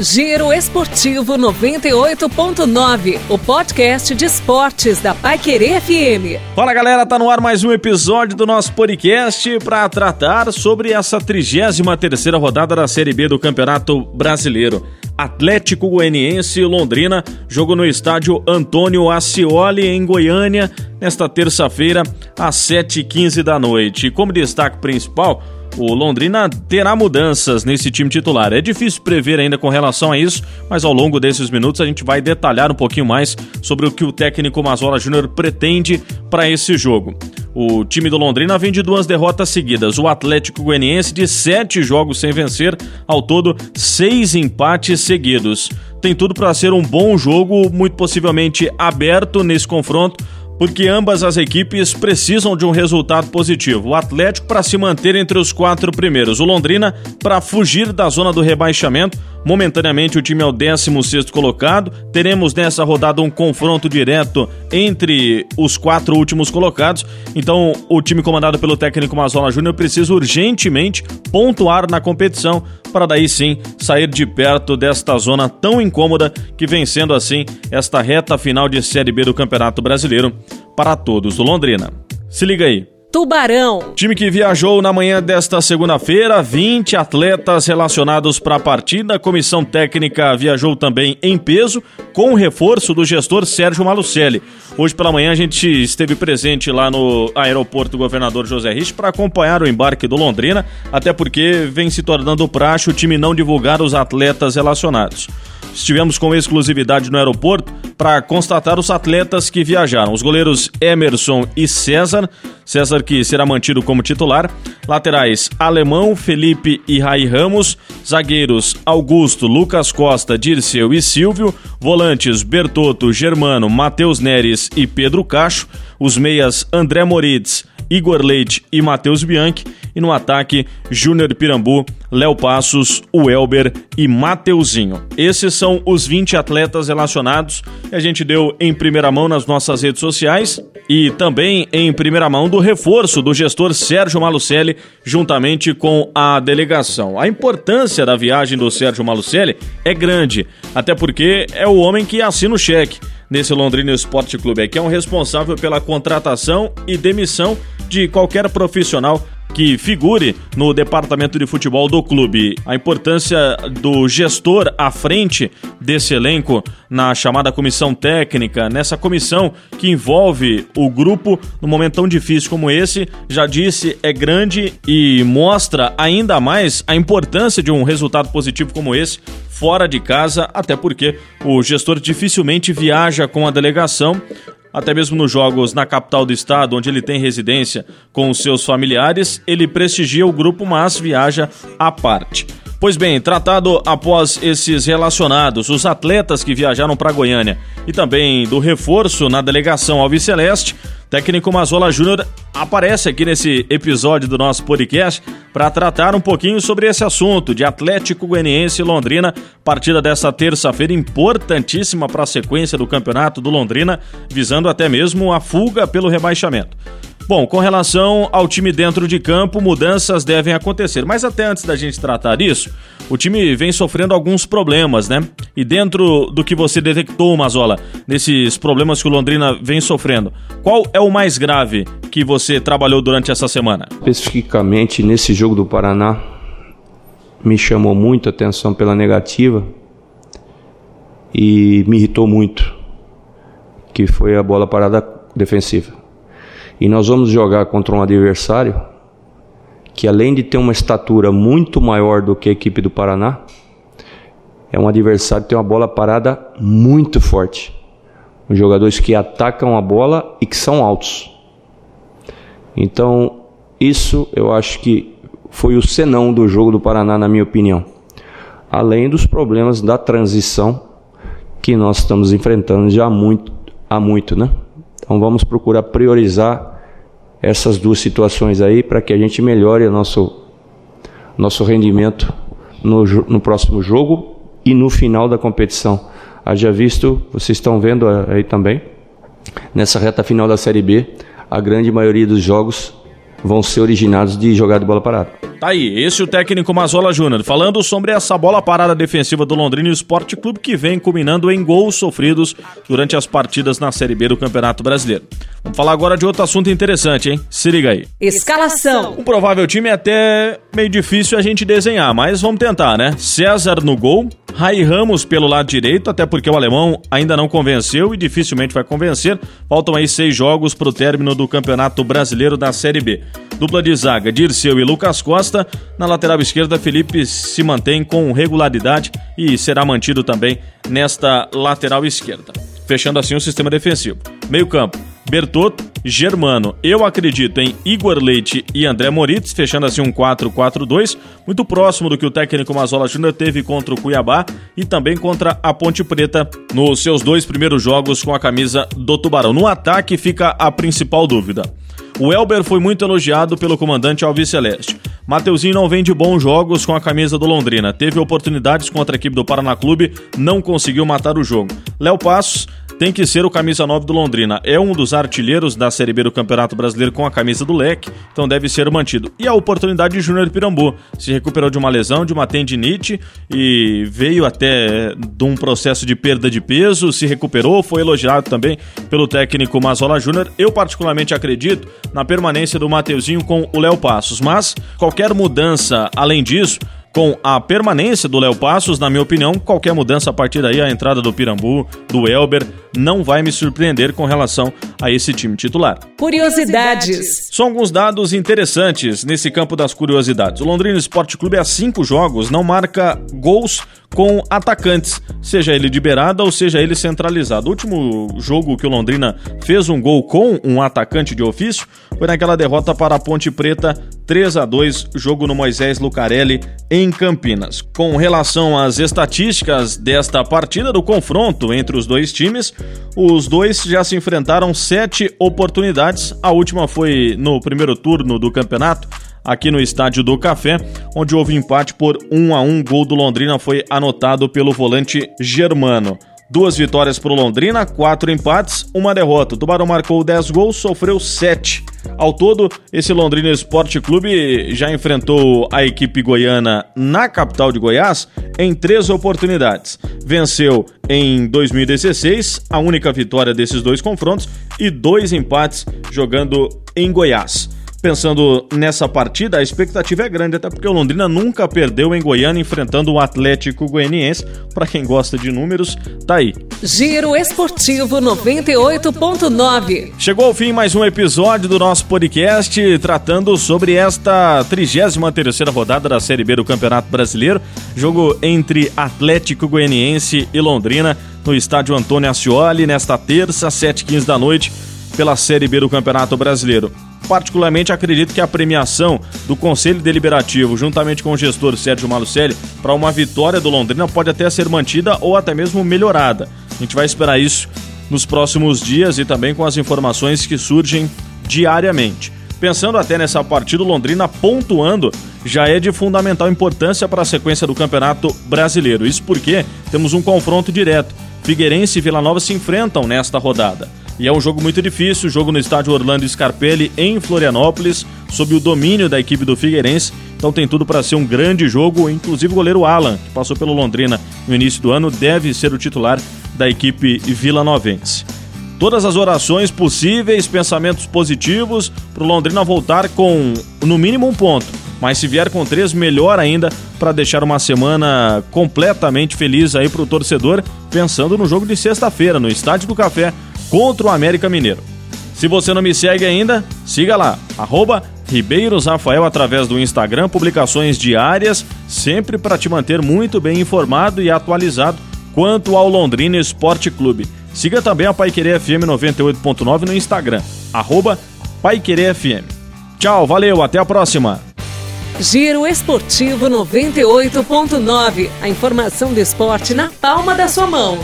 Giro Esportivo 98.9, o podcast de esportes da Paiquerê FM. Fala galera, tá no ar mais um episódio do nosso podcast para tratar sobre essa 33 terceira rodada da Série B do Campeonato Brasileiro. Atlético Goianiense e Londrina, jogo no estádio Antônio Ascioli em Goiânia, nesta terça-feira às 7h15 da noite. Como destaque principal, o Londrina terá mudanças nesse time titular. É difícil prever ainda com relação a isso, mas ao longo desses minutos a gente vai detalhar um pouquinho mais sobre o que o técnico Mazola Júnior pretende para esse jogo. O time do Londrina vem de duas derrotas seguidas. O Atlético Goianiense de sete jogos sem vencer, ao todo seis empates seguidos. Tem tudo para ser um bom jogo, muito possivelmente aberto nesse confronto porque ambas as equipes precisam de um resultado positivo. O Atlético para se manter entre os quatro primeiros, o Londrina para fugir da zona do rebaixamento. Momentaneamente o time é o 16 colocado. Teremos nessa rodada um confronto direto entre os quatro últimos colocados. Então o time comandado pelo técnico Mazola Júnior precisa urgentemente pontuar na competição para daí sim sair de perto desta zona tão incômoda que vem sendo assim esta reta final de Série B do Campeonato Brasileiro para todos do Londrina. Se liga aí. Tubarão. Time que viajou na manhã desta segunda-feira, 20 atletas relacionados para a partida. Comissão técnica viajou também em peso, com o reforço do gestor Sérgio Malucelli. Hoje pela manhã a gente esteve presente lá no aeroporto Governador José Rich para acompanhar o embarque do Londrina, até porque vem se tornando praxe o time não divulgar os atletas relacionados. Estivemos com exclusividade no aeroporto para constatar os atletas que viajaram. Os goleiros Emerson e César, César que será mantido como titular. Laterais Alemão, Felipe e Rai Ramos. Zagueiros Augusto, Lucas Costa, Dirceu e Silvio. Volantes Bertotto, Germano, Matheus Neres e Pedro Cacho. Os meias André Moritz, Igor Leite e Matheus Bianchi. E no ataque, Júnior Pirambu, Léo Passos, o Elber e Mateuzinho. Esses são os 20 atletas relacionados que a gente deu em primeira mão nas nossas redes sociais e também em primeira mão do reforço do gestor Sérgio Malucelli juntamente com a delegação. A importância da viagem do Sérgio Malucelli é grande, até porque é o homem que assina o cheque nesse Londrina Esporte Clube, é que é um responsável pela contratação e demissão de qualquer profissional que figure no departamento de futebol do clube. A importância do gestor à frente desse elenco na chamada comissão técnica, nessa comissão que envolve o grupo num momento tão difícil como esse, já disse, é grande e mostra ainda mais a importância de um resultado positivo como esse fora de casa, até porque o gestor dificilmente viaja com a delegação até mesmo nos jogos na capital do estado, onde ele tem residência com os seus familiares, ele prestigia o grupo, mas viaja à parte. Pois bem, tratado após esses relacionados, os atletas que viajaram para Goiânia e também do reforço na delegação Alves Celeste, técnico Mazola Júnior aparece aqui nesse episódio do nosso podcast para tratar um pouquinho sobre esse assunto de Atlético Goianiense e Londrina, partida dessa terça-feira importantíssima para a sequência do campeonato do Londrina, visando até mesmo a fuga pelo rebaixamento. Bom, com relação ao time dentro de campo, mudanças devem acontecer. Mas até antes da gente tratar isso, o time vem sofrendo alguns problemas, né? E dentro do que você detectou, Mazola, nesses problemas que o Londrina vem sofrendo, qual é o mais grave que você trabalhou durante essa semana? Especificamente nesse jogo do Paraná, me chamou muito a atenção pela negativa e me irritou muito, que foi a bola parada defensiva. E nós vamos jogar contra um adversário que, além de ter uma estatura muito maior do que a equipe do Paraná, é um adversário que tem uma bola parada muito forte. Os jogadores que atacam a bola e que são altos. Então, isso eu acho que foi o senão do jogo do Paraná, na minha opinião. Além dos problemas da transição que nós estamos enfrentando já há muito, há muito né? Então vamos procurar priorizar essas duas situações aí para que a gente melhore o nosso, nosso rendimento no, no próximo jogo e no final da competição. Haja visto, vocês estão vendo aí também, nessa reta final da Série B, a grande maioria dos jogos vão ser originados de jogar de bola parada. Tá aí, esse é o técnico Mazola Júnior, falando sobre essa bola parada defensiva do Londrina Esporte Clube que vem culminando em gols sofridos durante as partidas na Série B do Campeonato Brasileiro. Vamos falar agora de outro assunto interessante, hein? Se liga aí. Escalação. Um provável time é até meio difícil a gente desenhar, mas vamos tentar, né? César no gol, Rai Ramos pelo lado direito, até porque o alemão ainda não convenceu e dificilmente vai convencer. Faltam aí seis jogos para o término do Campeonato Brasileiro da Série B. Dupla de zaga, Dirceu e Lucas Costa. Na lateral esquerda, Felipe se mantém com regularidade e será mantido também nesta lateral esquerda. Fechando assim o sistema defensivo. Meio campo, Bertotto, Germano. Eu acredito em Igor Leite e André Moritz, fechando assim um 4-4-2, muito próximo do que o técnico Mazola Júnior teve contra o Cuiabá e também contra a Ponte Preta nos seus dois primeiros jogos com a camisa do Tubarão. No ataque fica a principal dúvida. O Elber foi muito elogiado pelo comandante Alves Celeste. Mateuzinho não vem de bons jogos com a camisa do Londrina. Teve oportunidades contra a equipe do Paraná Clube, não conseguiu matar o jogo. Léo Passos tem que ser o camisa 9 do Londrina. É um dos artilheiros da Série B do Campeonato Brasileiro com a camisa do leque, então deve ser mantido. E a oportunidade de Júnior Pirambu. Se recuperou de uma lesão, de uma tendinite e veio até de um processo de perda de peso, se recuperou, foi elogiado também pelo técnico Mazola Júnior. Eu particularmente acredito na permanência do Mateuzinho com o Léo Passos, mas qualquer mudança além disso com a permanência do Léo Passos, na minha opinião, qualquer mudança a partir daí, a entrada do Pirambu, do Elber, não vai me surpreender com relação a esse time titular. Curiosidades. São alguns dados interessantes nesse campo das curiosidades. O Londrina Esporte Clube, há cinco jogos, não marca gols com atacantes, seja ele de beirada ou seja ele centralizado. O último jogo que o Londrina fez um gol com um atacante de ofício foi naquela derrota para a Ponte Preta 3 a 2, jogo no Moisés Lucarelli em Campinas. Com relação às estatísticas desta partida do confronto entre os dois times, os dois já se enfrentaram sete oportunidades. A última foi no primeiro turno do campeonato aqui no Estádio do Café, onde houve empate por 1 a 1. Gol do Londrina foi anotado pelo volante Germano. Duas vitórias para o Londrina, quatro empates, uma derrota. O Tubarão marcou 10 gols, sofreu 7. Ao todo, esse Londrina Esporte Clube já enfrentou a equipe goiana na capital de Goiás em três oportunidades. Venceu em 2016, a única vitória desses dois confrontos, e dois empates jogando em Goiás pensando nessa partida, a expectativa é grande, até porque o Londrina nunca perdeu em Goiânia enfrentando o Atlético Goianiense. Para quem gosta de números, tá aí. Giro Esportivo 98.9. Chegou ao fim mais um episódio do nosso podcast tratando sobre esta 33ª rodada da Série B do Campeonato Brasileiro, jogo entre Atlético Goianiense e Londrina no estádio Antônio Ascioli nesta terça, 7h15 da noite, pela Série B do Campeonato Brasileiro particularmente acredito que a premiação do Conselho Deliberativo, juntamente com o gestor Sérgio Malucelli, para uma vitória do Londrina pode até ser mantida ou até mesmo melhorada. A gente vai esperar isso nos próximos dias e também com as informações que surgem diariamente. Pensando até nessa partida, o Londrina pontuando já é de fundamental importância para a sequência do Campeonato Brasileiro. Isso porque temos um confronto direto. Figueirense e Vila Nova se enfrentam nesta rodada. E é um jogo muito difícil, jogo no estádio Orlando Scarpelli em Florianópolis, sob o domínio da equipe do Figueirense. Então tem tudo para ser um grande jogo, inclusive o goleiro Alan, que passou pelo Londrina no início do ano, deve ser o titular da equipe vilanovense. Todas as orações possíveis, pensamentos positivos para o Londrina voltar com no mínimo um ponto, mas se vier com três, melhor ainda para deixar uma semana completamente feliz aí para o torcedor, pensando no jogo de sexta-feira no Estádio do Café contra o América Mineiro. Se você não me segue ainda, siga lá, arroba Ribeiros Rafael através do Instagram, publicações diárias, sempre para te manter muito bem informado e atualizado quanto ao Londrina Esporte Clube. Siga também a Paiquerê FM 98.9 no Instagram, arroba Paiquerê FM. Tchau, valeu, até a próxima! Giro Esportivo 98.9, a informação do esporte na palma da sua mão.